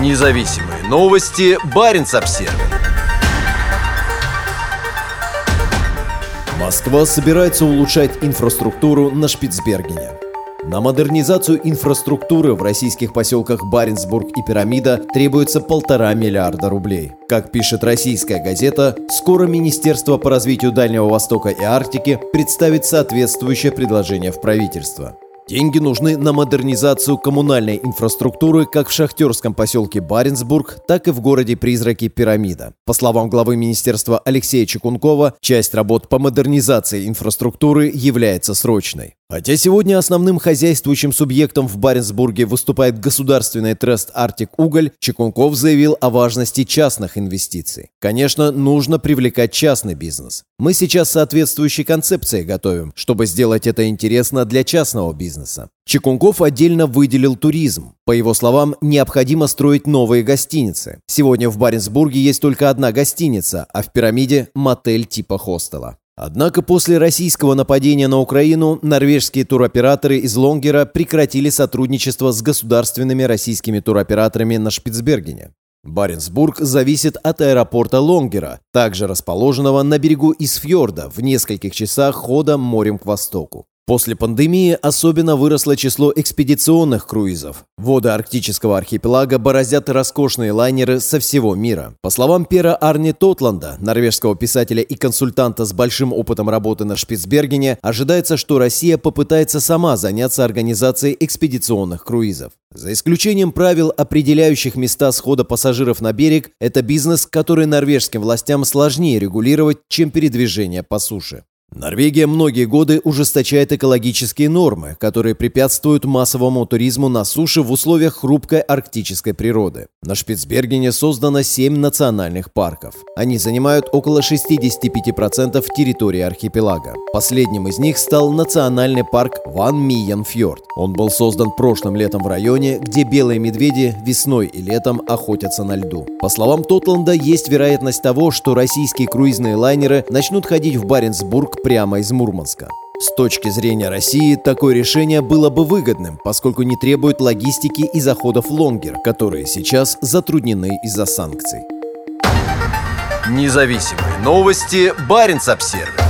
Независимые новости. Барин обсерва Москва собирается улучшать инфраструктуру на Шпицбергене. На модернизацию инфраструктуры в российских поселках Баренцбург и Пирамида требуется полтора миллиарда рублей. Как пишет российская газета, скоро Министерство по развитию Дальнего Востока и Арктики представит соответствующее предложение в правительство. Деньги нужны на модернизацию коммунальной инфраструктуры как в шахтерском поселке Баренцбург, так и в городе Призраки Пирамида. По словам главы министерства Алексея Чекункова, часть работ по модернизации инфраструктуры является срочной. Хотя сегодня основным хозяйствующим субъектом в Баренцбурге выступает государственный трест «Арктик Уголь», Чекунков заявил о важности частных инвестиций. Конечно, нужно привлекать частный бизнес. Мы сейчас соответствующие концепции готовим, чтобы сделать это интересно для частного бизнеса. Чекунков отдельно выделил туризм. По его словам, необходимо строить новые гостиницы. Сегодня в Баренцбурге есть только одна гостиница, а в пирамиде – мотель типа хостела. Однако после российского нападения на Украину норвежские туроператоры из Лонгера прекратили сотрудничество с государственными российскими туроператорами на Шпицбергене. Баренцбург зависит от аэропорта Лонгера, также расположенного на берегу Исфьорда в нескольких часах хода морем к востоку. После пандемии особенно выросло число экспедиционных круизов. Воды арктического архипелага бороздят роскошные лайнеры со всего мира. По словам Пера Арни Тотланда, норвежского писателя и консультанта с большим опытом работы на Шпицбергене, ожидается, что Россия попытается сама заняться организацией экспедиционных круизов. За исключением правил, определяющих места схода пассажиров на берег, это бизнес, который норвежским властям сложнее регулировать, чем передвижение по суше. Норвегия многие годы ужесточает экологические нормы, которые препятствуют массовому туризму на суше в условиях хрупкой арктической природы. На Шпицбергене создано 7 национальных парков. Они занимают около 65% территории архипелага. Последним из них стал национальный парк Ван Миенфьорд. Он был создан прошлым летом в районе, где белые медведи весной и летом охотятся на льду. По словам Тотланда, есть вероятность того, что российские круизные лайнеры начнут ходить в Баренцбург прямо из Мурманска. С точки зрения России, такое решение было бы выгодным, поскольку не требует логистики и заходов лонгер, которые сейчас затруднены из-за санкций. Независимые новости. Барин обсервис